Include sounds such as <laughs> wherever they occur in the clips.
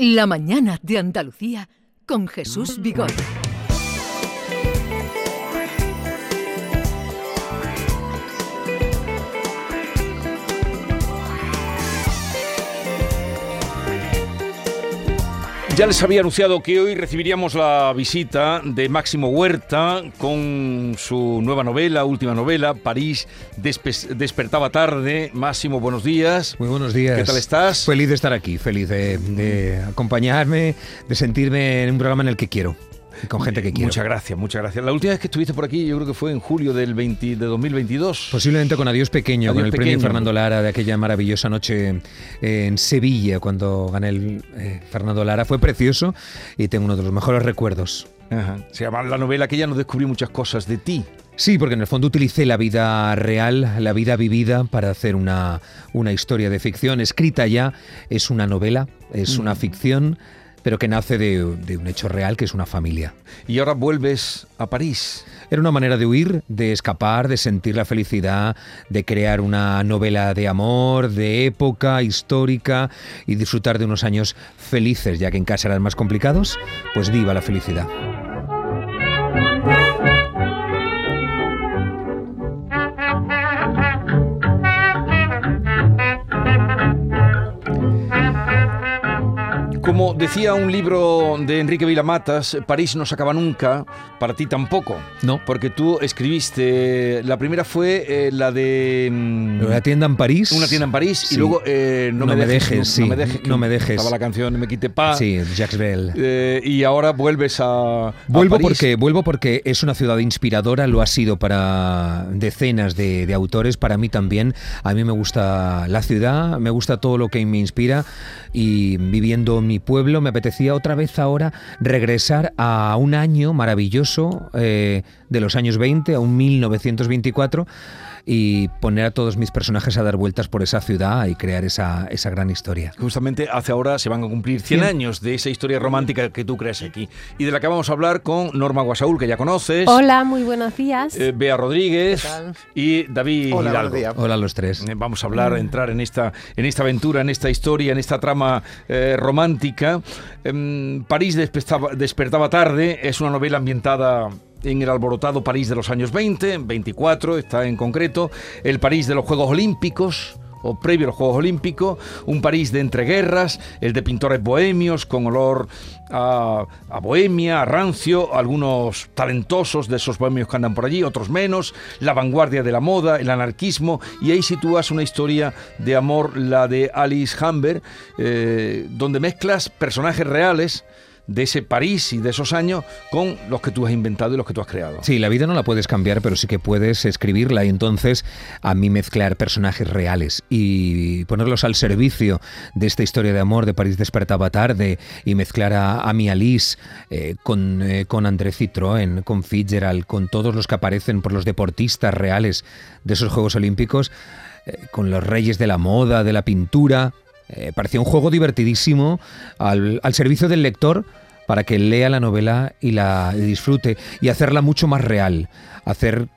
La mañana de Andalucía con Jesús Vigor. Ya les había anunciado que hoy recibiríamos la visita de Máximo Huerta con su nueva novela, última novela, París despe- despertaba tarde. Máximo, buenos días. Muy buenos días. ¿Qué tal estás? Feliz de estar aquí, feliz de, de acompañarme, de sentirme en un programa en el que quiero y con gente que. Muchas gracias, muchas gracias. La última vez que estuviste por aquí, yo creo que fue en julio del 20 de 2022. Posiblemente con Adiós Pequeño, Adiós con el premio. Fernando Lara de aquella maravillosa noche eh, en Sevilla, cuando gané el eh, Fernando Lara. Fue precioso y tengo uno de los mejores recuerdos. Ajá. Se llama la novela que ya nos descubrí muchas cosas de ti. Sí, porque en el fondo utilicé la vida real, la vida vivida, para hacer una, una historia de ficción. Escrita ya, es una novela, es una ficción, pero que nace de, un hecho real, que es una familia. Y ahora vuelves a París. Era una manera de huir, de escapar, de sentir la felicidad, de crear una novela de amor, de época histórica y disfrutar de unos años felices, ya que en casa eran más complicados. Pues viva la felicidad. Como decía un libro de Enrique Vilamatas, París no se acaba nunca, para ti tampoco. No. Porque tú escribiste, la primera fue eh, la de... mm, Una tienda en París. Una tienda en París y Sí. luego eh, no, me dejes, no, sí, no me dejes, no me dejes. Estaba la canción Me quite pa. Sí, Jacques Brel. Eh, y ahora vuelves a, a Vuelvo París. porque, vuelvo porque es una ciudad inspiradora, lo ha sido para decenas de, de autores, para mí también. A mí me gusta la ciudad, me gusta todo lo que me inspira y viviendo en mi pueblo me apetecía otra vez ahora regresar a un año maravilloso eh, de los años 20, a un 1924 y poner a todos mis personajes a dar vueltas por esa ciudad y crear esa, esa gran historia. Justamente hace ahora se van a cumplir 100 Cien. años de esa historia romántica que tú creas aquí. Y de la que vamos a hablar con Norma Guasaúl, que ya conoces. Hola, muy buenos días. eh, Bea Rodríguez y David Hola, Hidalgo. Hola a los tres. Eh, Vamos a hablar, entrar en esta, en esta aventura, en esta historia, en esta trama eh, romántica. Em, París despertaba, despertaba tarde, es una novela ambientada en el alborotado París de los años 20, 24 está en concreto, el París de los Juegos Olímpicos o previo a los Juegos Olímpicos, un París de entreguerras, el de pintores bohemios con olor a, a bohemia, a rancio, algunos talentosos de esos bohemios que andan por allí, otros menos, la vanguardia de la moda, el anarquismo, y ahí sitúas una historia de amor, la de Alice Humber, eh, donde mezclas personajes reales de ese París y de esos años con los que tú has inventado y los que tú has creado. Sí, la vida no la puedes cambiar, pero sí que puedes escribirla y entonces a mí mezclar personajes reales y ponerlos al servicio de esta historia de amor de París despertaba tarde y mezclar a, a Alice eh, con, eh, con André Citroën, con Fitzgerald, con todos los que aparecen por los deportistas reales de esos Juegos Olímpicos, eh, con los reyes de la moda, de la pintura. Eh, parecía un juego divertidísimo al, al servicio del lector para que lea la novela y la disfrute y hacerla mucho más real. Hacer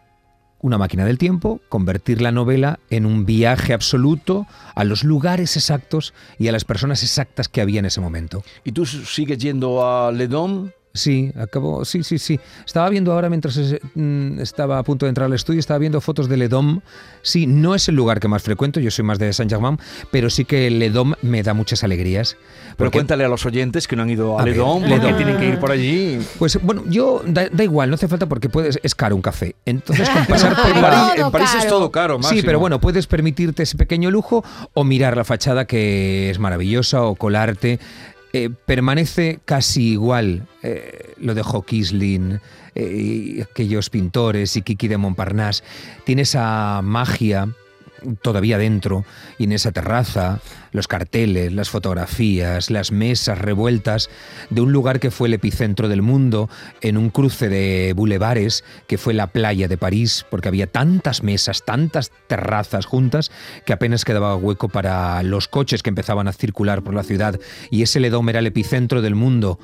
una máquina del tiempo, convertir la novela en un viaje absoluto a los lugares exactos y a las personas exactas que había en ese momento. ¿Y tú sigues yendo a Ledom? Sí, acabo, sí, sí, sí. Estaba viendo ahora mientras mm, estaba a punto de entrar al estudio, estaba viendo fotos de Ledom. Sí, no es el lugar que más frecuento, yo soy más de Saint-Germain, pero sí que Ledom me da muchas alegrías. Pero porque- cuéntale a los oyentes que no han ido a, A Ledom, Ledom. porque tienen que ir por allí. Pues bueno, yo da, da igual, no hace falta porque puedes, es caro un café. Entonces con pasar por En París, en París es todo caro, Sí, pero bueno, puedes permitirte ese pequeño lujo o mirar la fachada que es maravillosa o colarte. Eh, permanece casi igual eh, lo de Hockisling, eh, y aquellos pintores y Kiki de Montparnasse. Tiene esa magia todavía dentro y en esa terraza, los carteles, las fotografías, las mesas revueltas de un lugar que fue el epicentro del mundo, en un cruce de bulevares que fue la playa de París, porque había tantas mesas, tantas terrazas juntas que apenas quedaba hueco para los coches que empezaban a circular por la ciudad. Y ese Ledom era el epicentro del mundo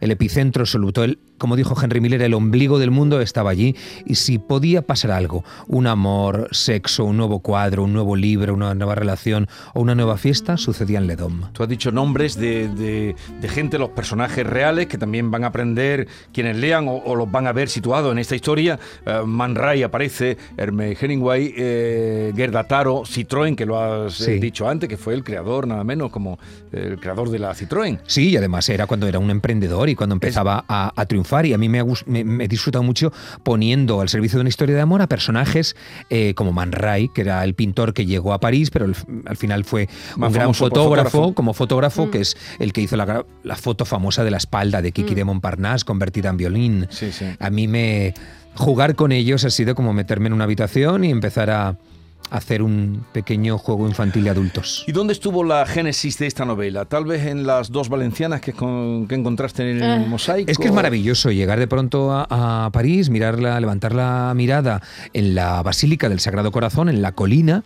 el epicentro absoluto. El, como dijo Henry Miller, el ombligo del mundo estaba allí y si podía pasar algo, un amor, sexo, un nuevo cuadro, un nuevo libro, una nueva relación o una nueva fiesta, sucedía en Ledom. Tú has dicho nombres de, de, de gente, los personajes reales que también van a aprender quienes lean o, o los van a ver situados en esta historia. Uh, Man Ray aparece, Herme Hemingway, eh, Gerda Taro, Citroën, que lo has sí. dicho antes, que fue el creador, nada menos como el creador de la Citroën. Sí, y además era cuando era un emprendedor y cuando empezaba a, a, triunfar. Y a mí me, ha, me, me, he disfrutado mucho poniendo al servicio de una historia de amor a personajes eh, como Man Ray, que era el pintor que llegó a París, pero el, al final fue Más un gran fotógrafo, fotógrafo, como fotógrafo, mm. que es el que hizo la, la, foto famosa de la espalda de Kiki mm. de Montparnasse convertida en violín. Sí, sí. A mí me jugar con ellos ha sido como meterme en una habitación y empezar a hacer un pequeño juego infantil de adultos. ¿Y dónde estuvo la génesis de esta novela? Tal vez en las dos valencianas que, con, que encontraste en el eh. mosaico. Es que es maravilloso llegar de pronto a, a, París, mirarla, levantar la mirada en la Basílica del Sagrado Corazón, en la colina,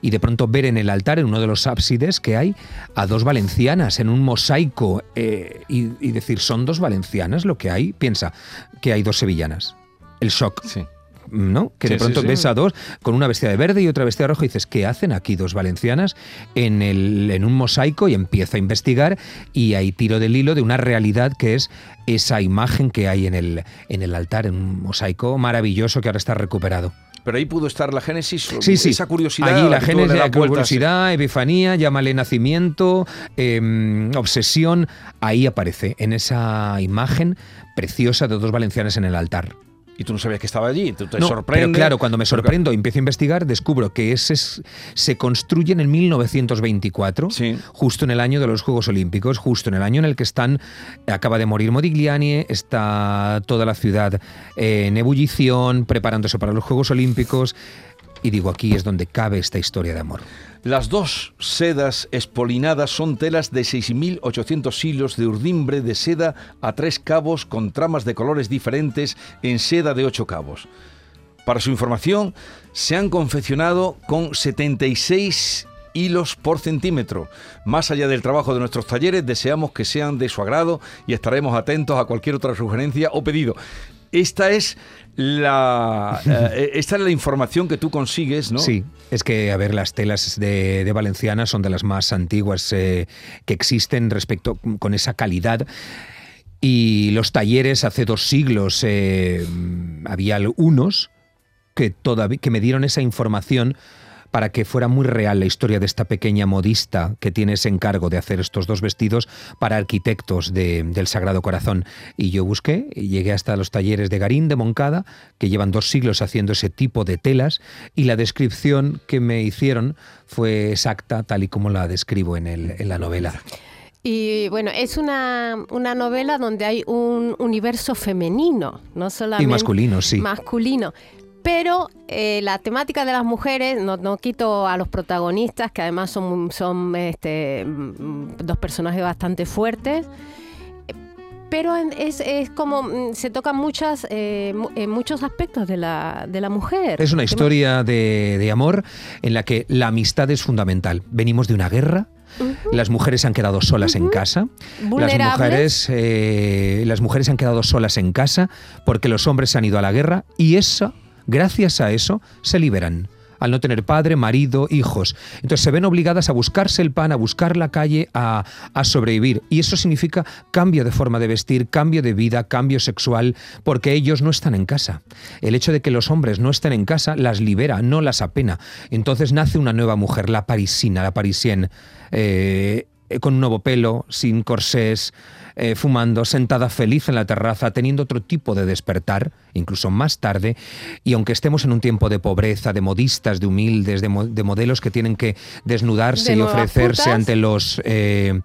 y de pronto ver en el altar, en uno de los ábsides que hay, a dos valencianas en un mosaico eh, y, y decir, ¿son dos valencianas lo que hay? Piensa que hay dos sevillanas. El shock. Sí. ¿No? Que Sí, de pronto sí, sí. ves a dos con una vestida de verde y otra vestida de rojo y dices, ¿qué hacen aquí dos valencianas en, el, en un mosaico? Y empieza a investigar y hay tiro del hilo de una realidad que es esa imagen que hay en el, en el altar, en un mosaico maravilloso que ahora está recuperado. Pero ahí pudo estar la génesis, sí, sí. esa curiosidad. Allí la génesis, vueltas. curiosidad, epifanía, llámale nacimiento, eh, obsesión, ahí aparece, en esa imagen preciosa de dos valencianas en el altar. Y tú no sabías que estaba allí, tú te No, sorprende. Pero claro, cuando me sorprendo y empiezo a investigar, descubro que ese es- se construye en el 1924, Sí. justo en el año de los Juegos Olímpicos, justo en el año en el que están, acaba de morir Modigliani, está toda la ciudad en ebullición, preparándose para los Juegos Olímpicos. Y digo, aquí es donde cabe esta historia de amor. Las dos sedas espolinadas son telas de 6.800 hilos de urdimbre de seda a tres cabos con tramas de colores diferentes en seda de ocho cabos. Para su información, se han confeccionado con 76 hilos por centímetro. Más allá del trabajo de nuestros talleres, deseamos que sean de su agrado y estaremos atentos a cualquier otra sugerencia o pedido. Esta es la, <laughs> eh, esta es la información que tú consigues, ¿no? Sí, es que, a ver, las telas de, de Valenciana son de las más antiguas eh, que existen respecto con esa calidad. Y los talleres hace dos siglos eh, había unos que, todavía, que me dieron esa información para que fuera muy real la historia de esta pequeña modista que tiene ese encargo de hacer estos dos vestidos para arquitectos de, del Sagrado Corazón. Y yo busqué y llegué hasta los talleres de Garín de Moncada, que llevan dos siglos haciendo ese tipo de telas, y la descripción que me hicieron fue exacta, tal y como la describo en, el, en la novela. Y bueno, es una, una, novela donde hay un universo femenino, no solamente y masculino, sí. Masculino. Pero eh, la temática de las mujeres, no, no, quito a los protagonistas, que además son, son este, dos personajes bastante fuertes, pero es, es, como mm, se tocan muchas, eh, muchos aspectos de la, de la mujer. Es una historia de, de amor en la que la amistad es fundamental. Venimos de una guerra, Uh -huh. Las mujeres han quedado solas uh -huh. en casa. Las mujeres, eh, las mujeres han quedado solas en casa porque los hombres se han ido a la guerra y eso, gracias a eso, se liberan al no tener padre, marido, hijos. Entonces se ven obligadas a buscarse el pan, a buscar la calle, a, sobrevivir. Y eso significa cambio de forma de vestir, cambio de vida, cambio sexual, porque ellos no están en casa. El hecho de que los hombres no estén en casa las libera, no las apena. Entonces nace una nueva mujer, la parisina, la parisienne, eh, con un nuevo pelo, sin corsés, eh, fumando, sentada feliz en la terraza, teniendo otro tipo de despertar, incluso más tarde, y aunque estemos en un tiempo de pobreza, de modistas, de humildes, de, mo de modelos que tienen que desnudarse de y ofrecerse putas. ante los... Eh,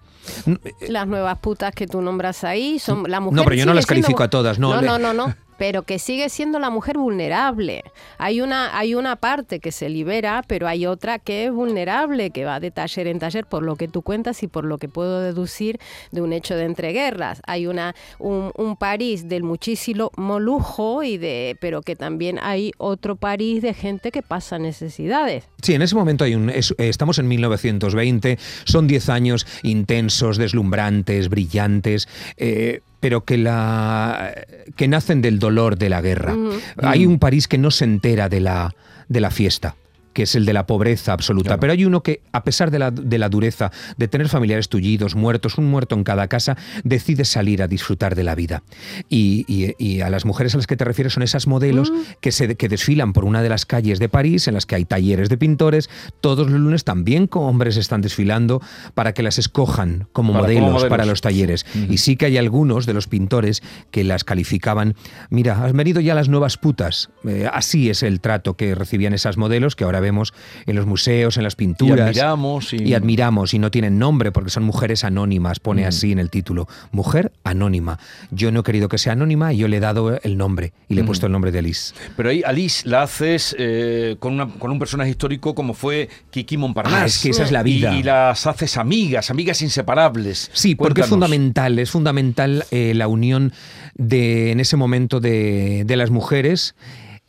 las nuevas putas que tú nombras ahí son la mujer. No, pero yo no las siendo... califico a todas, no. No, no, no, no. Pero que sigue siendo la mujer vulnerable. Hay una, hay una parte que se libera, pero hay otra que es vulnerable, que va de taller en taller, por lo que tú cuentas y por lo que puedo deducir de un hecho de entreguerras. Hay una, un, París del muchísimo lujo, y de, pero que también hay otro París de gente que pasa necesidades. Sí, en ese momento hay un, es, estamos en 1920, son 10 años intensos, deslumbrantes, brillantes. Eh, pero que, la, que nacen del dolor de la guerra. Hay un París que no se entera de la, de la fiesta que es el de la pobreza absoluta. Pero hay uno que, a pesar de la, de la, dureza, de tener familiares tullidos, muertos, un muerto en cada casa, decide salir a disfrutar de la vida. Y, y, a las mujeres a las que te refieres son esas modelos mm. que, se, que desfilan por una de las calles de París, en las que hay talleres de pintores. Todos los lunes también con hombres están desfilando para que las escojan como, modelos, para los talleres. Y sí que hay algunos de los pintores que las calificaban, mira, has venido ya las nuevas putas. Eh, así es el trato que recibían esas modelos que ahora vemos en los museos, en las pinturas. Y admiramos. Y, admiramos, y no tienen nombre porque son mujeres anónimas, pone mm. así en el título. Mujer anónima. Yo no he querido que sea anónima y yo le he dado el nombre y le he mm. puesto el nombre de Alice. Pero ahí Alice la haces eh, con, una, con un personaje histórico como fue Kiki Montparnasse. Ah, es que esa es la vida. Y, las haces amigas, amigas inseparables. Sí, porque es fundamental, es fundamental eh, la unión de, en ese momento de, de las mujeres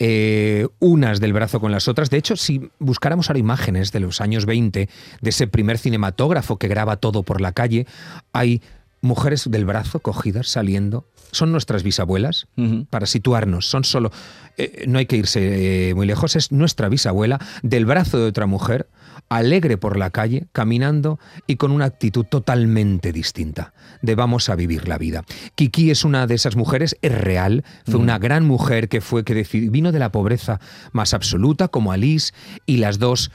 eh, unas del brazo con las otras. De hecho, si buscáramos ahora imágenes de los años 20, de ese primer cinematógrafo que graba todo por la calle, hay mujeres del brazo cogidas saliendo. Son nuestras bisabuelas, para situarnos. Son solo. Eh, no hay que irse eh, muy lejos, es nuestra bisabuela del brazo de otra mujer alegre por la calle, caminando y con una actitud totalmente distinta de vamos a vivir la vida. Kiki es una de esas mujeres, es real, fue una gran mujer que fue que vino de la pobreza más absoluta como Alice y las dos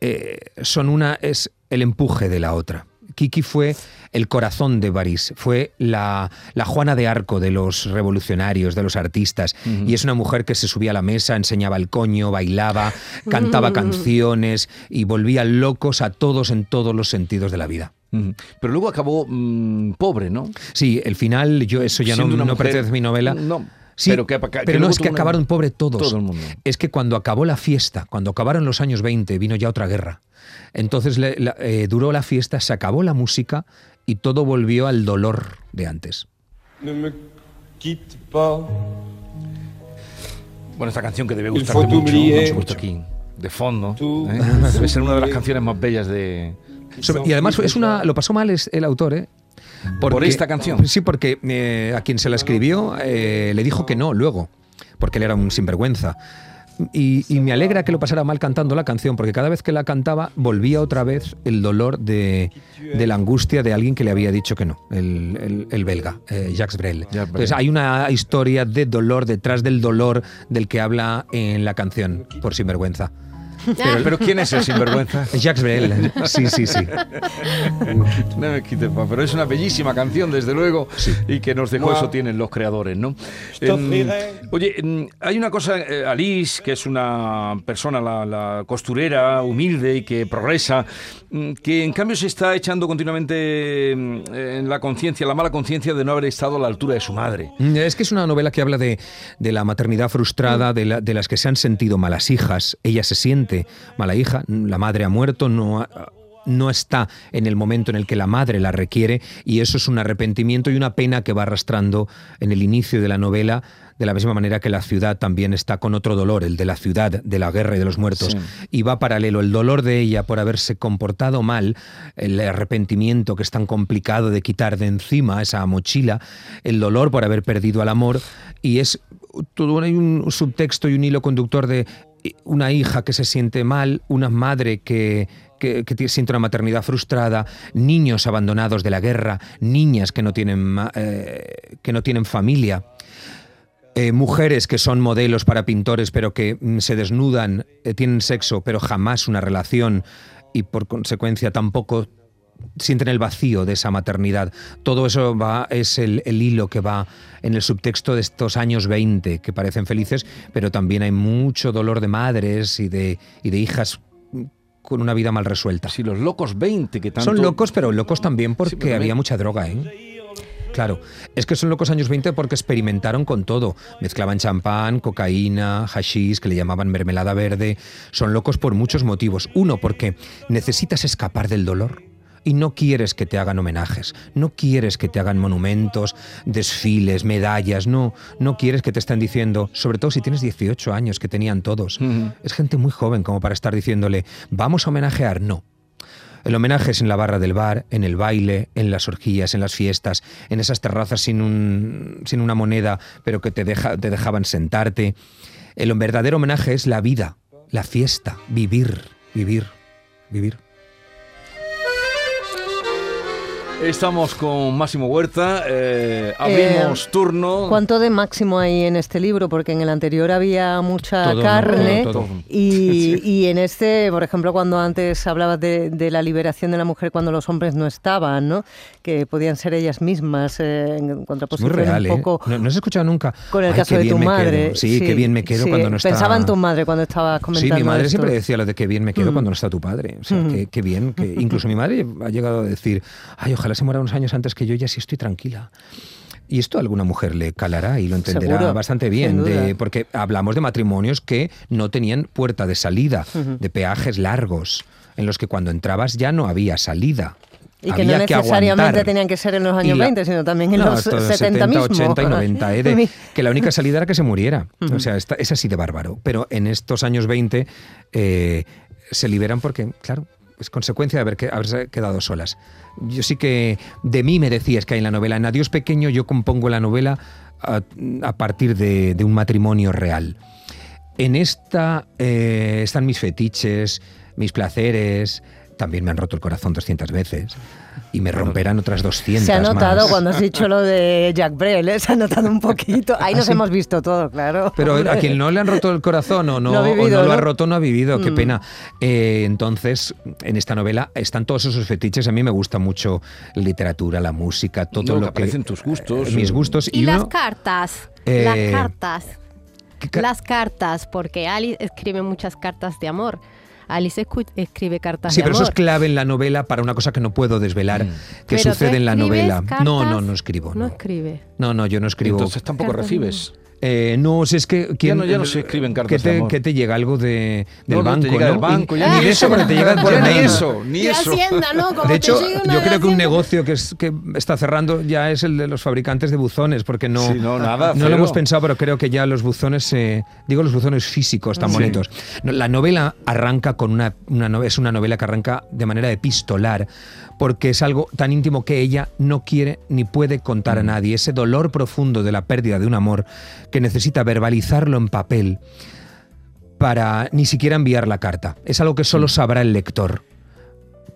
eh, son una es el empuje de la otra. Kiki fue el corazón de París, fue la, Juana de Arco de los revolucionarios, de los artistas, y es una mujer que se subía a la mesa, enseñaba el coño, bailaba, cantaba canciones y volvía locos a todos en todos los sentidos de la vida. Pero luego acabó mm, pobre, ¿no? Sí, el final, yo eso ya no, no pertenece a mi novela. No. Sí, pero, no es que acabaron pobre todos. Todo el mundo. Es que cuando acabó la fiesta, cuando acabaron los años 20, vino ya otra guerra. Entonces eh, duró la fiesta, se acabó la música y todo volvió al dolor de antes. Bueno, esta canción que debe gustarte mucho, mucho aquí, de fondo. ¿eh? Debe ser una de las canciones más bellas de... y además es una, lo pasó mal el autor, ¿eh? ¿Por esta canción? Sí, porque eh, a quien se la escribió le dijo que no luego, porque él era un sinvergüenza. Y, me alegra que lo pasara mal cantando la canción, porque cada vez que la cantaba volvía otra vez el dolor de, la angustia de alguien que le había dicho que no, el, belga, eh, Jacques Brel. Entonces hay una historia de dolor detrás del dolor del que habla en la canción, por sinvergüenza. Pero, ¿quién es el sinvergüenza? Jacques Brel. Sí, sí, sí. <laughs> No me quites, pero es una bellísima canción, desde luego, y que nos dejó eso tienen los creadores, ¿no? oye, hay una cosa, eh, Alice, que es una persona, la, costurera, humilde y que progresa, mm, que en cambio se está echando continuamente mm, en la conciencia, la mala conciencia de no haber estado a la altura de su madre. Mm, es que es una novela que habla de, la maternidad frustrada, de, de las que se han sentido malas hijas. Ella se siente mala hija, la madre ha muerto, no no está en el momento en el que la madre la requiere y eso es un arrepentimiento y una pena que va arrastrando en el inicio de la novela de la misma manera que la ciudad también está con otro dolor, el de la ciudad, de la guerra y de los muertos. Y va paralelo el dolor de ella por haberse comportado mal, el arrepentimiento que es tan complicado de quitar de encima esa mochila, el dolor por haber perdido al amor, y es todo hay un subtexto y un hilo conductor de una hija que se siente mal, una madre que, que, siente una maternidad frustrada, niños abandonados de la guerra, niñas que no tienen, eh, que no tienen familia. Eh, mujeres que son modelos para pintores pero que mm, se desnudan, eh, tienen sexo pero jamás una relación y por consecuencia tampoco sienten el vacío de esa maternidad. Todo eso va, es el, hilo que va en el subtexto de estos años 20, que parecen felices, pero también hay mucho dolor de madres y de, y de hijas con una vida mal resuelta. Sí, los locos 20 que tanto... Son locos, pero locos también porque había mucha droga, ¿eh? Claro, es que son locos años 20 porque experimentaron con todo. Mezclaban champán, cocaína, hashish, que le llamaban mermelada verde. Son locos por muchos motivos. Uno, porque necesitas escapar del dolor y no quieres que te hagan homenajes, no quieres que te hagan monumentos, desfiles, medallas, no, no quieres que te estén diciendo, sobre todo si tienes 18 años que tenían todos. Es gente muy joven como para estar diciéndole, vamos a homenajear, no. El homenaje es en la barra del bar, en el baile, en las orgías, en las fiestas, en esas terrazas sin, un, sin una moneda, pero que te, deja, te dejaban sentarte. El verdadero homenaje es la vida, la fiesta, vivir, vivir, vivir. Estamos con Máximo Huerta, eh, abrimos Eh, turno. ¿Cuánto de máximo hay en este libro? Porque en el anterior había mucha Todo, carne todo, todo. Y, <laughs> y en este, por ejemplo, cuando antes hablabas de, de la liberación de la mujer cuando los hombres no estaban, ¿no? que podían ser ellas mismas eh, en Es muy contraposición real, un ¿eh? poco No, no has escuchado nunca. con el "Ay, caso qué de tu madre. quedo". Sí, qué bien me quedo sí. cuando no está. Pensaba en tu madre cuando estabas comentando Sí, mi madre esto. siempre decía lo de que bien me quedo Mm. cuando no está tu padre. O sea, Mm. qué, qué bien. Que <laughs> incluso mi madre ha llegado a decir, ay, ojalá se muera unos años antes que yo, ya sí estoy tranquila. Y esto a alguna mujer le calará y lo entenderá Seguro, bastante bien, de- porque hablamos de matrimonios que no tenían puerta de salida, de peajes largos, en los que cuando entrabas ya no había salida. Y que no necesariamente tenían que ser en los Y años la- 20, sino también en No, los esto de 70, mismo. 80 y 90, <laughs> ¿eh? de- que la única salida era que se muriera. O Ujú. sea, esta- es así de bárbaro. Pero en estos años 20 eh, se liberan porque, claro, es consecuencia de haber haberse quedado solas. Yo sí que de mí me decías que hay en la novela. En Adiós Pequeño yo compongo la novela a, partir de, de un matrimonio real. En esta eh, están mis fetiches, mis placeres. También me han roto el corazón 200 veces. Y me romperán otras 200 Se ha notado más. cuando has <laughs> dicho lo de Jack Brel, ¿eh? se ha notado un poquito. Ahí nos Ah, sí. hemos visto todo, claro. Pero Hombre. a quien no le han roto el corazón o no, No o no lo ha roto no ha vivido, qué Mm. pena. Eh, entonces, en esta novela están todos esos fetiches. A mí me gusta mucho la literatura, la música, todo No, lo que que... aparecen tus gustos. eh, mis gustos. Y, Y, las uno, cartas, Eh, las cartas, ¿qué ca- las cartas, porque Alice escribe muchas cartas de amor. Alice escribe cartas Sí, de pero eso es clave en la novela para una cosa que no puedo desvelar, Mm. que Pero ¿tú sucede en la novela. No, no, no escribo. No No, escribe. no, no, yo no escribo. Entonces tampoco Cartas recibes. Eh, no, si es que... ¿quién- no- ya no se escriben cartas ¿qué te, de amor. qué te llega? Algo de, del No, no, banco, te llega ¿no? del banco, Y- ya ni de eso, pero te llega <laughs> ni eso, ni De eso. Hacienda, ¿no? Como De hecho, yo creo que un negocio que, es, que está cerrando ya es el de los fabricantes de buzones, porque no, Sí, no, nada, no cero. lo hemos pensado, pero creo que ya los buzones, eh, digo los buzones físicos tan Sí. bonitos. La novela arranca con una, es una novela que arranca de manera epistolar, porque es algo tan íntimo que ella no quiere ni puede contar a nadie. Ese dolor profundo de la pérdida de un amor que necesita verbalizarlo en papel para ni siquiera enviar la carta. Es algo que solo sabrá el lector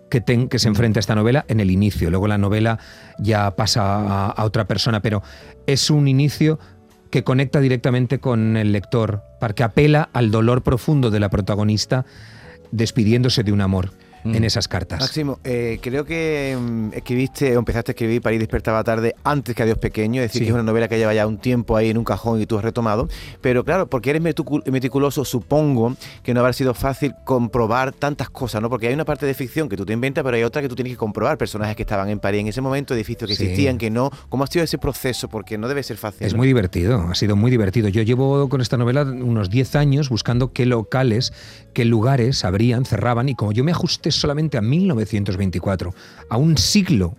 que, ten- que se enfrenta a esta novela en el inicio. Luego la novela ya pasa a, a otra persona, pero es un inicio que conecta directamente con el lector, para que apela al dolor profundo de la protagonista despidiéndose de un amor Mm. en esas cartas. Máximo, eh, creo que mm, escribiste o empezaste a escribir París despertaba tarde antes que Adiós Pequeño, es decir, Sí. que es una novela que lleva ya un tiempo ahí en un cajón y tú has retomado, pero claro, porque eres meticu- meticuloso, supongo que no habrá sido fácil comprobar tantas cosas, ¿no? Porque hay una parte de ficción que tú te inventas, pero hay otra que tú tienes que comprobar, personajes que estaban en París en ese momento, edificios que Sí. existían, que no. ¿Cómo ha sido ese proceso? Porque no debe ser fácil. Es ¿no? muy divertido, ha sido muy divertido. Yo llevo con esta novela unos 10 años buscando qué locales, qué lugares abrían, cerraban, y como yo me ajusté solamente a 1924, a un siglo,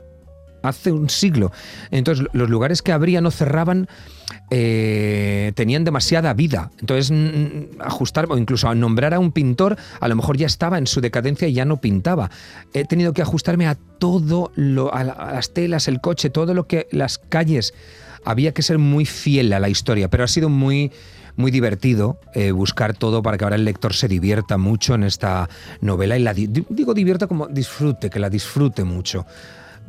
hace un siglo, entonces los lugares que abrían o cerraban eh, tenían demasiada vida. Entonces, ajustar o incluso nombrar a un pintor, a lo mejor ya estaba en su decadencia y ya no pintaba. He tenido que ajustarme a todo, lo, a las telas, el coche, todo lo que las calles. Había que ser muy fiel a la historia, pero ha sido muy muy divertido eh, buscar todo para que ahora el lector se divierta mucho en esta novela y la di- digo divierta como disfrute, que la disfrute mucho,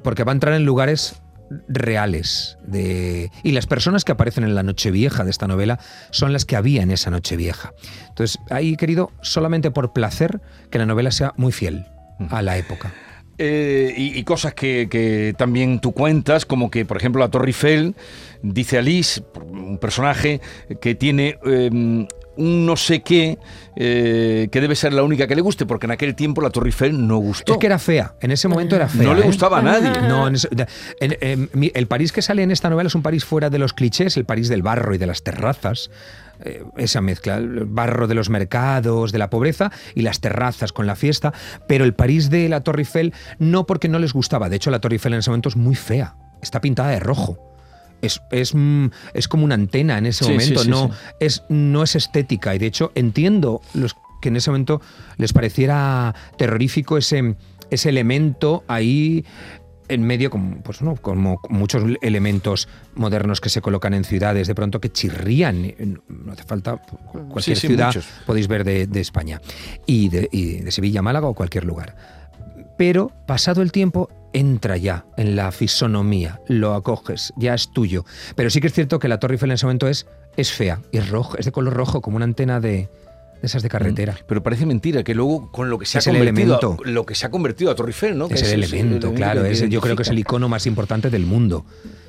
porque va a entrar en lugares reales de y las personas que aparecen en la Nochevieja de esta novela son las que había en esa Nochevieja. Entonces, ahí he querido solamente por placer que la novela sea muy fiel a la época. Eh, y, y cosas que, que también tú cuentas, como que, por ejemplo, la Torre Eiffel, dice Alice, un personaje que tiene eh, un no sé qué, eh, que debe ser la única que le guste, porque en aquel tiempo la Torre Eiffel no gustó. Es que era fea, en ese momento era fea. no le ¿eh? gustaba a nadie. No, en ese- en- en- mi- el París que sale en esta novela es un París fuera de los clichés, el París del barro y de las terrazas. Eh, esa mezcla, el barro de los mercados, de la pobreza y las terrazas con la fiesta, pero el París de la Torre Eiffel no porque no les gustaba, de hecho la Torre Eiffel en ese momento es muy fea, está pintada de rojo. Es, es, mm, es como una antena en ese Sí, momento, sí, no. Es, no es estética y de hecho entiendo los que en ese momento les pareciera terrorífico ese, ese elemento ahí en medio, como, pues, ¿no? como muchos elementos modernos que se colocan en ciudades, de pronto que chirrían. No hace falta cualquier Sí, sí, ciudad, muchos. podéis ver de, de España, y de, y de Sevilla, Málaga o cualquier lugar. Pero pasado el tiempo, entra ya en la fisonomía, lo acoges, ya es tuyo. Pero sí que es cierto que la Torre Eiffel en ese momento es, es fea, es roja, es de color rojo, como una antena de, de esas de carretera. Pero parece mentira que luego con lo que se ha Es convertido, elemento. a, lo que se ha convertido a Torre Eiffel, ¿no? Que Es el elemento, claro. es- yo creo que es el icono más importante del mundo.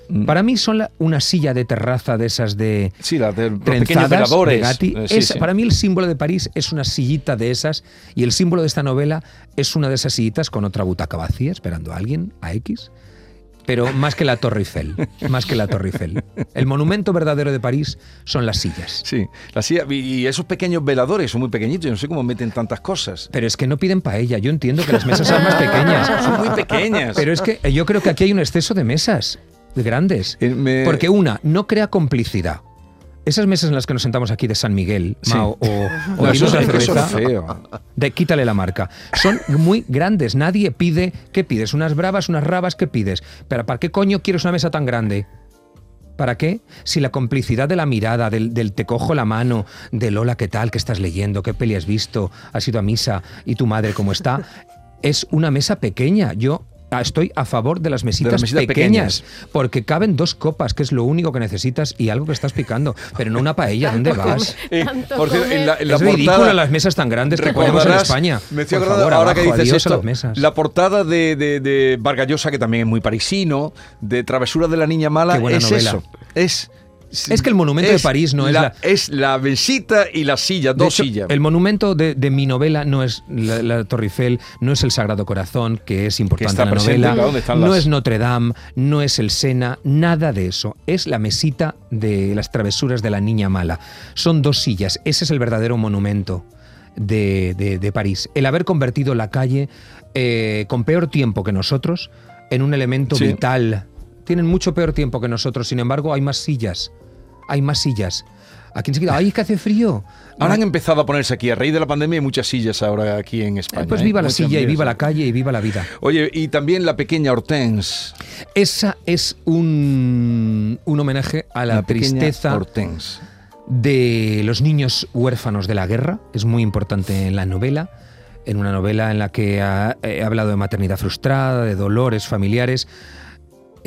Mm. Para mí son la- una silla de terraza de esas de Sí, la de los trenzadas de. Gatti. Eh, sí, Es- sí. Para mí el símbolo de París es una sillita de esas y el símbolo de esta novela es una de esas sillitas con otra butaca vacía esperando a alguien, a X. Pero más que la Torre Eiffel, más que la Torre Eiffel. El monumento verdadero de París son las sillas. Sí, la silla- y esos pequeños veladores son muy pequeñitos, yo no sé cómo meten tantas cosas. Pero es que no piden paella. Yo entiendo que las mesas sean más <laughs> pequeñas. Son muy pequeñas. Pero es que yo creo que aquí hay un exceso de mesas de grandes. Eh, me- Porque una, no crea complicidad. Esas mesas en las que nos sentamos aquí de San Miguel, Sí. Mao, o, <laughs> o No, eso, la cerveza, feo. de quítale la marca. Son muy grandes. Nadie pide. ¿Qué pides? ¿Unas bravas, unas rabas? ¿Qué pides? ¿Pero para qué coño quieres una mesa tan grande? ¿Para qué? Si la complicidad de la mirada, del, del te cojo la mano, del hola, ¿qué tal? ¿Qué estás leyendo? ¿Qué peli has visto? ¿Has ido a misa? ¿Y tu madre cómo está? es una mesa pequeña. Yo estoy a favor de las mesitas, mesitas pequeñas, porque caben dos copas, que es lo único que necesitas, y algo que estás picando. Pero no una paella, ¿dónde vas? Eh, por cierto, en la, en la es ridículo portada- las mesas tan grandes que ponemos en España. Me estoy Por acordando favor, ahora que dices esto. las mesas. La portada de, de, de Vargas Llosa, que también es muy parisino, de Travesura de la Niña Mala, Qué buena es novela. eso. Es, Es que el monumento de París no es la- Es la mesita y la silla, dos hecho, sillas. El monumento de, de mi novela no es la, la Torre Eiffel, no es el Sagrado Corazón, que es importante está en la presente, novela, no es Notre Dame, no es el Sena, nada de eso. Es la mesita de las travesuras de la niña mala. Son dos sillas, ese es el verdadero monumento de, de- de París. El haber convertido la calle eh, con peor tiempo que nosotros en un elemento Sí. vital. Tienen mucho peor tiempo que nosotros, sin embargo hay más sillas. Hay más sillas. Aquí enseguida, ¡ay, que hace frío! Ahora han empezado a ponerse aquí, a raíz de la pandemia, hay muchas sillas ahora aquí en España. Eh, pues ¿eh? viva la Muchas silla y viva la calle y viva la vida. Oye, y también la pequeña Hortense. Esa es un, un homenaje a la, pequeña tristeza Hortense. de los niños huérfanos de la guerra. Es muy importante en la novela. En una novela en la que ha, he hablado de maternidad frustrada, de dolores familiares.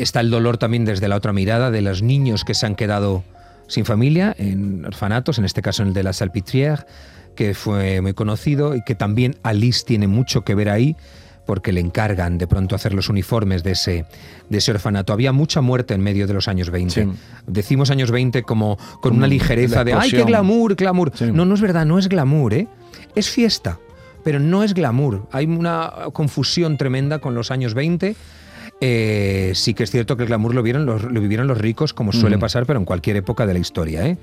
Está el dolor también desde la otra mirada de los niños que se han quedado sin familia en orfanatos, en este caso el de la Salpêtrière, que fue muy conocido y que también Alice tiene mucho que ver ahí porque le encargan de pronto hacer los uniformes de ese, de ese orfanato. Había mucha muerte en medio de los años 20. Sí. Decimos años 20 como con una Mm, ligereza de ¡ay, qué explosión". glamour, glamour! Sí. No, no es verdad, no es glamour, ¿eh? Es fiesta, pero no es glamour. Hay una confusión tremenda con los años 20. Eh, sí que es cierto que el glamour lo, vieron los- lo vivieron los ricos, como suele Mm. pasar, pero en cualquier época de la historia, ¿eh?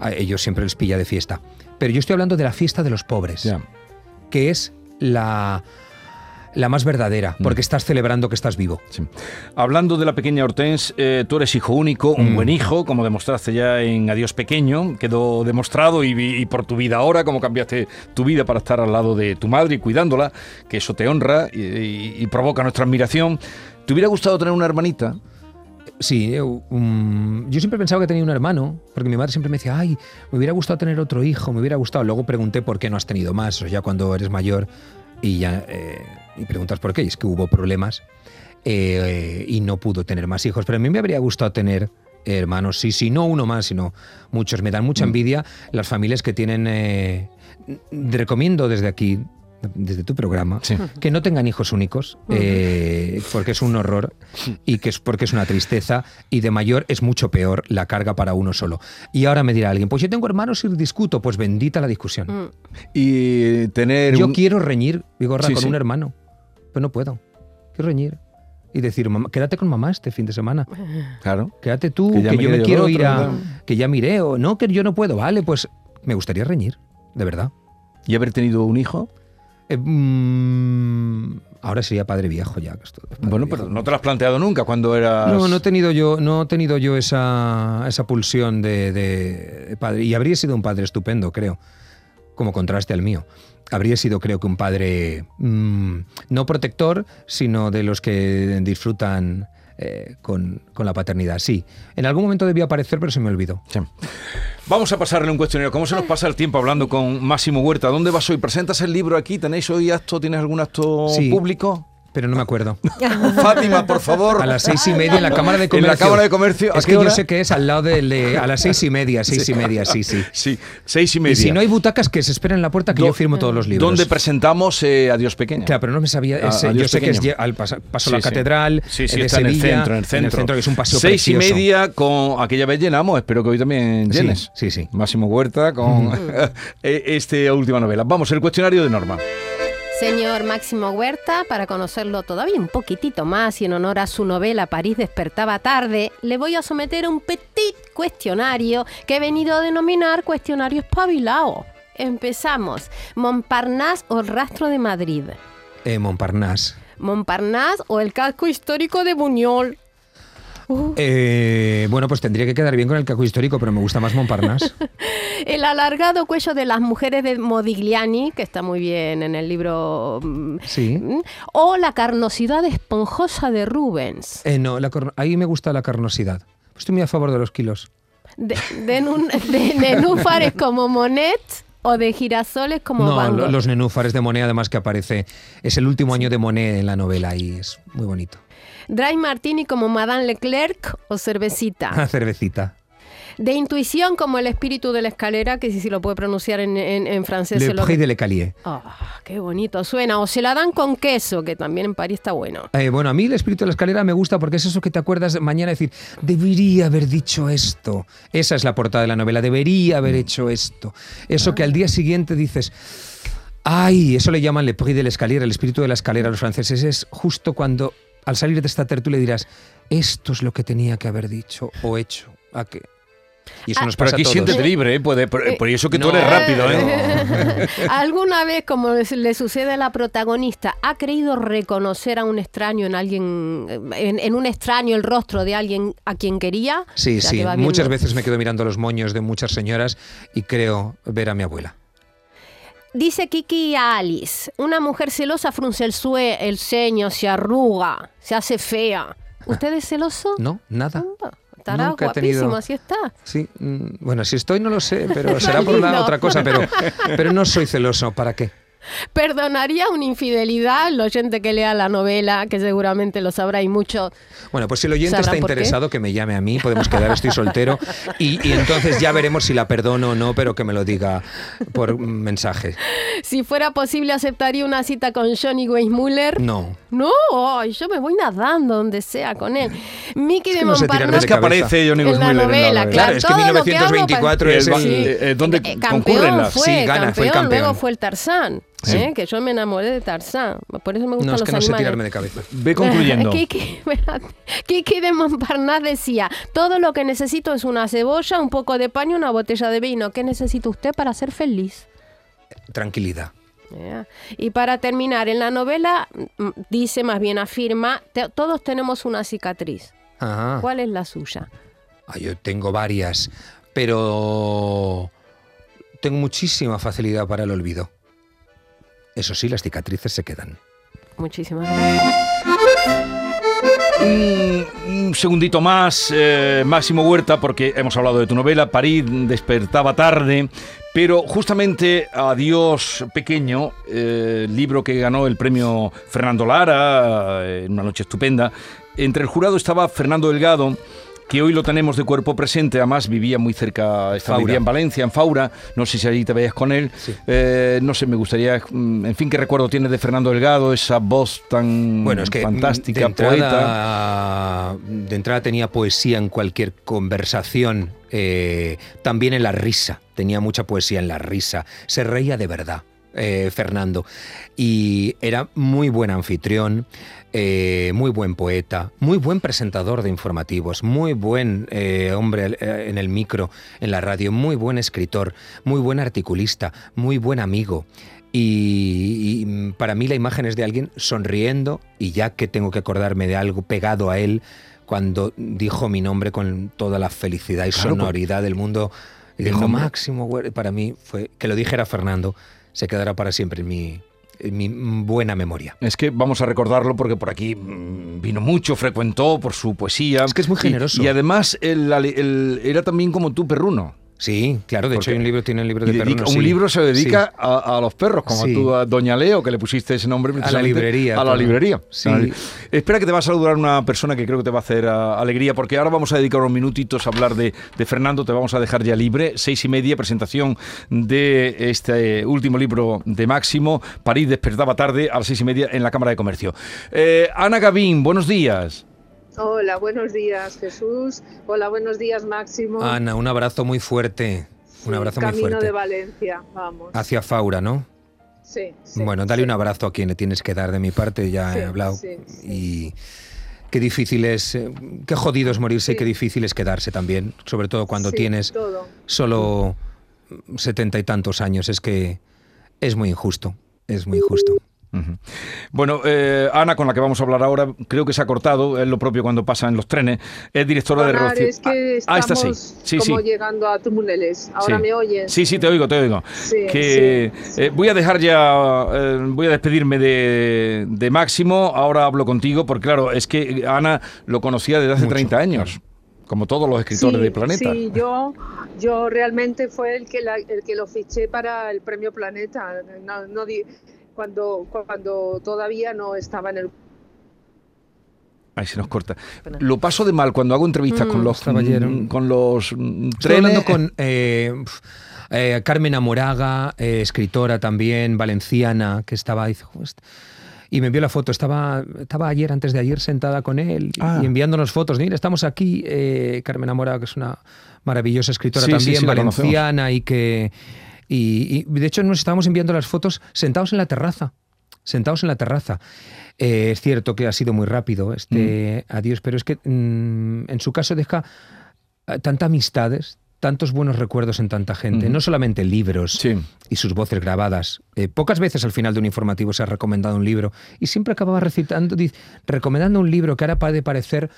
A ellos siempre les pilla de fiesta. Pero yo estoy hablando de la fiesta de los pobres que es la, la más verdadera, Mm. porque estás celebrando que estás vivo. Sí. Hablando de la pequeña Hortense, eh, tú eres hijo único, un Mm. buen hijo, como demostraste ya en Adiós Pequeño, quedó demostrado y, por tu vida ahora, como cambiaste tu vida para estar al lado de tu madre y cuidándola, que eso te honra y, y- y provoca nuestra admiración. ¿Te hubiera gustado tener una hermanita? Sí, eh, um, yo siempre pensaba que tenía un hermano, porque mi madre siempre me decía, ay, me hubiera gustado tener otro hijo, me hubiera gustado. Luego pregunté por qué no has tenido más, o sea, ya cuando eres mayor y ya eh, y preguntas por qué, y es que hubo problemas eh, y no pudo tener más hijos. Pero a mí me habría gustado tener hermanos, sí, sí, no uno más, sino muchos. Me dan mucha envidia las familias que tienen... recomiendo desde aquí, desde tu programa, Sí. que no tengan hijos únicos, eh, porque es un horror y que es porque es una tristeza y de mayor es mucho peor la carga para uno solo. Y ahora me dirá alguien, pues yo tengo hermanos y discuto, pues bendita la discusión. Mm. Y tener Yo un- quiero reñir, digo, Sí, con sí. un hermano, pero no puedo. Quiero reñir. Y decir, mamá, quédate con mamá este fin de semana. <laughs> Claro. Quédate tú, Que que, ya me yo me yo quiero otro, ir a... Que ya miré, o no, que yo no puedo. Vale, pues me gustaría reñir, de verdad. ¿Y haber tenido un hijo? Eh, mm, ahora sería padre viejo ya. que padre Bueno, viejo. pero no te lo has planteado nunca cuando eras... No, no he tenido yo, no he tenido yo esa, esa pulsión de, de- de padre. Y habría sido un padre estupendo, creo, como contraste al mío. habría sido creo que un padre mm, no protector, sino de los que disfrutan eh, con, con la paternidad. Sí, en algún momento debía aparecer, pero se me olvidó. Sí. Vamos a pasarle un cuestionario. ¿Cómo se nos pasa el tiempo hablando con Máximo Huerta? ¿Dónde vas hoy? ¿Presentas el libro aquí? ¿Tenéis hoy acto? ¿Tienes algún acto Sí. público? Pero no me acuerdo. <laughs> Fátima, por favor. A las seis y media en la Cámara de En Comercio. la Cámara de Comercio. ¿A Es que yo sé que es al lado del de... A las seis y media, seis y media, sí, sí. Sí, seis y media. Y si no hay butacas, que se esperen en la puerta, que Do- yo firmo todos los libros. ¿Dónde presentamos eh, Adiós Pequeña? Claro, pero no me sabía. A- ese- Adiós yo sé que es Pequeño. al paso Sí, la sí. catedral, Sí, sí, eh, de está en el Sevilla, centro, en el centro. que es un paseo Seis y media con aquella vez llenamos, espero que hoy también llenes. sí, sí. Máximo Huerta con <laughs> eh, esta última novela. Vamos, el cuestionario de Norma. Señor Máximo Huerta, para conocerlo todavía un poquitito más y en honor a su novela París despertaba tarde, le voy a someter un petit cuestionario que he venido a denominar cuestionario espabilado. Empezamos. Montparnasse o el rastro de Madrid. Eh, Montparnasse. Montparnasse o el casco histórico de Buñol. Uh, Eh, bueno, pues tendría que quedar bien con el caco histórico, pero me gusta más Montparnasse. <laughs> el alargado cuello de las mujeres de Modigliani, que está muy bien en el libro. mm, Sí. mm, O la carnosidad esponjosa de Rubens. Eh, no, la ahí me gusta la carnosidad. Estoy muy a favor de los kilos. De, de, nun- de nenúfares como Monet o de girasoles como no, Van lo- Gogh. los nenúfares de Monet, además que aparece. Es el último año de Monet en la novela y es muy bonito. Dry Martini como Madame Leclerc o cervecita. Una cervecita. De intuición como el espíritu de la escalera, que si si lo puede pronunciar en, en- en francés. Le lo... De Le Calier. Ah, qué bonito suena. O se la dan con queso, que también en París está bueno. Eh, bueno, a mí el espíritu de la escalera me gusta porque es eso que te acuerdas mañana decir, debería haber dicho esto. Esa es la portada de la novela, debería haber hecho esto. Eso que al día siguiente dices, ay, eso le llaman le prix de la escalera, el espíritu de la escalera a los franceses. Es justo cuando al salir de esta tertulia dirás, esto es lo que tenía que haber dicho o hecho. ¿A qué? Y eso Ah, nos Pero pasa aquí a todos. siéntete libre, ¿eh? Puede- por, por eso que tú eres rápido, ¿eh? <laughs> ¿Alguna vez, como les- le sucede a la protagonista, ha creído reconocer a un extraño en alguien, en, en un extraño el rostro de alguien a quien quería? Sí, O sea, sí. que Muchas veces me quedo mirando los moños de muchas señoras y creo ver a mi abuela. Dice Kiki a Alice, una mujer celosa frunce el, sue- el ceño, se arruga, se hace fea. ¿Usted es celoso? No, nada. Estará Nunca he tenido- así está. Sí, mm, bueno, si estoy no lo sé, pero <laughs> será por la otra cosa, pero, <laughs> pero no soy celoso, ¿para qué? ¿Perdonaría una infidelidad el oyente que lea la novela, que seguramente lo sabrá y mucho? Bueno, pues si el oyente ¿Sabrán está interesado, que me llame a mí, podemos quedar, estoy soltero, y, y entonces ya veremos si la perdono o no, pero que me lo diga por mensaje. Si fuera posible, ¿aceptaría una cita con Johnny Weissmuller? No. No, yo me voy nadando donde sea con él. Mickey Es de que no sé tirarme Es Montparnasse que de aparece Johnny en la Weissmuller novela, en la novela. claro. Claro, es que todo lo que hablo 1924 Y el es el- eh, eh, ¿Dónde Eh, concurren las...? Sí, gana, fue el campeón, luego fue el Tarzán, Sí. ¿eh? que yo me enamoré de Tarzán. Por eso me gustan No, es los que no sé animales. tirarme de cabeza. Ve <laughs> concluyendo. <laughs> Kiki, de Montparnasse decía, todo lo que necesito es una cebolla, un poco de paño, una botella de vino. ¿Qué necesita usted para ser feliz? Tranquilidad. Ya. Y para terminar, en la novela mm, dice, más bien afirma, "Te- todos tenemos una cicatriz. Ajá. ¿Cuál es la suya? Ah, yo tengo varias, pero tengo muchísima facilidad para el olvido. Eso sí, las cicatrices se quedan. Muchísimas gracias. Un, un segundito más, eh, Máximo Huerta, porque hemos hablado de tu novela, París despertaba tarde, pero justamente Adiós Pequeño, eh, libro que ganó el premio Fernando Lara, eh, en una noche estupenda, entre el jurado estaba Fernando Delgado, que hoy lo tenemos de cuerpo presente, además vivía muy cerca, estaba vivía en Valencia, en Faura, no sé si allí te veías con él, Sí. Eh, no sé, me gustaría, mm, en fin, qué recuerdo tienes de Fernando Delgado, esa voz tan Bueno, es que mm, fantástica, de entrada, poeta. de entrada tenía poesía en cualquier conversación, eh, también en la risa, tenía mucha poesía en la risa, se reía de verdad. Eh, Fernando y era muy buen anfitrión, eh, muy buen poeta, muy buen presentador de informativos, muy buen eh, hombre en el micro, en la radio, muy buen escritor, muy buen articulista, muy buen amigo. Y, y, para mí la imagen es de alguien sonriendo y ya que tengo que acordarme de algo pegado a él cuando dijo mi nombre con toda la felicidad y Claro, sonoridad del mundo y dijo nombre. Máximo Huerta", para mí fue que lo dijera Fernando se quedará para siempre en mi, en mi buena memoria. Es que vamos a recordarlo porque por aquí mm, vino mucho, frecuentó por su poesía. Es que es muy generoso. Y, además él, él era también como tú, perruno. Sí, claro, de Porque- hecho hay un libro, tiene un libro de dedica- perrunos, un sí. libro se dedica Sí. a, a los perros, como Sí. tú a Doña Leo, que le pusiste ese nombre. A la librería, A la librería. La Espera que te va a saludar una persona que creo que te va a hacer ah, alegría, porque ahora vamos a dedicar unos minutitos a hablar de, de Fernando. Te vamos a dejar ya libre. Seis y media, presentación de este último libro de Máximo. París despertaba tarde a las seis y media en la Cámara de Comercio. Eh, Ana Gavín, buenos días. Hola, buenos días Jesús. Hola, buenos días Máximo. Ana, un abrazo muy fuerte. Un Sí, abrazo muy Camino fuerte. de Valencia, vamos. Hacia Faura, ¿no? Sí, sí, bueno, dale sí. un abrazo a quien le tienes que dar de mi parte, ya he hablado. Y qué difícil es, eh, qué jodido es morirse y qué difícil es quedarse también, sobre todo cuando tienes todo. solo setenta y tantos años. Es que es muy injusto, es muy injusto. Bueno, eh, Ana, con la que vamos a hablar ahora, creo que se ha cortado, es lo propio cuando pasa en los trenes, es directora de relación. es que Ah, está sí. Sí, sí. como llegando a túneles. Ahora Sí. me oyes. Sí, sí, te oigo, te oigo. Sí, que sí, sí. eh, voy a dejar ya, eh, voy a despedirme de, de Máximo, ahora hablo contigo, porque claro, es que Ana lo conocía desde hace Mucho, 30 años, como todos los escritores Sí, de Planeta. Sí, yo, yo realmente fue el que, la- el que lo fiché para el premio Planeta. No, no di- cuando, cuando todavía no estaba en el Ahí se nos corta. Lo paso de mal cuando hago entrevistas con Mm, los ayer. mm, con los mm, Estoy hablando con eh, pf, eh, Carmen Amoraga, eh, escritora también, valenciana, que estaba dice, y me envió la foto. Estaba, estaba ayer, antes de ayer, sentada con él y- Ah. y enviándonos fotos. Mira, estamos aquí. eh, Carmen Amoraga, que es una maravillosa escritora Sí, también, sí, valenciana, y que. Y, y, de hecho, nos estábamos enviando las fotos sentados en la terraza. Sentados en la terraza. Eh, es cierto que ha sido muy rápido este adiós, pero es que mm, en su caso deja eh, tantas amistades, tantos buenos recuerdos en tanta gente, no solamente libros Sí. y sus voces grabadas. Eh, pocas veces al final de un informativo se ha recomendado un libro y siempre acababa recitando, recomendando un libro que ahora puede parecer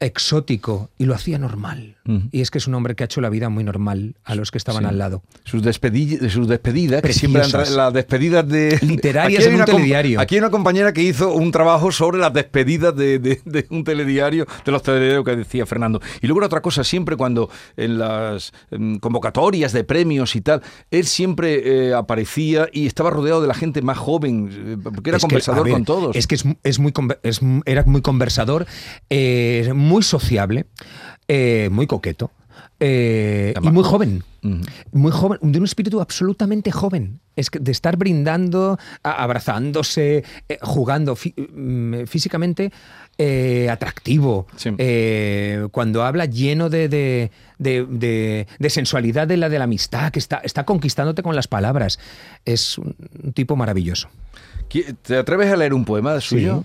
exótico y lo hacía normal. Ujú. Y es que es un hombre que ha hecho la vida muy normal a los que estaban Sí. al lado. Sus, despedi- sus despedidas, que siempre han Preciosas. las despedidas de... Literarias en un telediario. Aquí hay una compañera que hizo un trabajo sobre las despedidas de, de- de un telediario, de los telediarios que decía Fernando. Y luego otra cosa, siempre cuando en las convocatorias de premios y tal, él siempre eh, aparecía y estaba rodeado de la gente más joven, eh, porque era Es que, conversador a ver, con todos. Es que es, es muy, es- era muy conversador, eh, muy sociable, eh, muy coqueto. eh, y muy joven, muy joven, de un espíritu absolutamente joven. Es que de estar brindando, abrazándose, eh, jugando fí- mm, físicamente eh, atractivo. Sí. Eh, cuando habla lleno de, de- de- sensualidad de la de la amistad, que está, está conquistándote con las palabras. Es un, tipo maravilloso. ¿Qui- ¿Te atreves a leer un poema de suyo?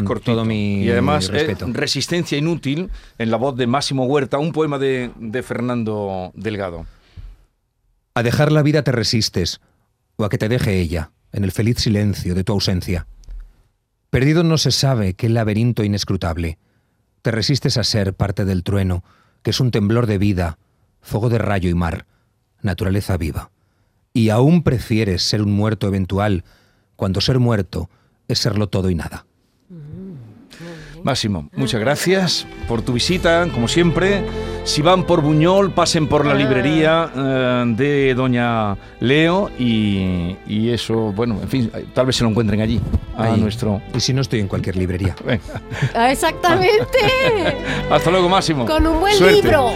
Con cortito. todo mi y además respeto. es Resistencia Inútil en la voz de Máximo Huerta, un poema de, de Fernando Delgado. A dejar la vida te resistes, o a que te deje ella, en el feliz silencio de tu ausencia. Perdido no se sabe qué laberinto inescrutable. Te resistes a ser parte del trueno, que es un temblor de vida, fuego de rayo y mar, naturaleza viva. Y aún prefieres ser un muerto eventual, cuando ser muerto es serlo todo y nada. Máximo, muchas gracias por tu visita, como siempre. Si van por Buñol, pasen por la librería eh, de Doña Leo y, y eso, bueno, en fin, tal vez se lo encuentren allí, a Ahí. nuestro... Y si no estoy en cualquier librería. <laughs> Venga. Ah, Exactamente. <laughs> Hasta luego, Máximo. Con un buen Suerte. libro.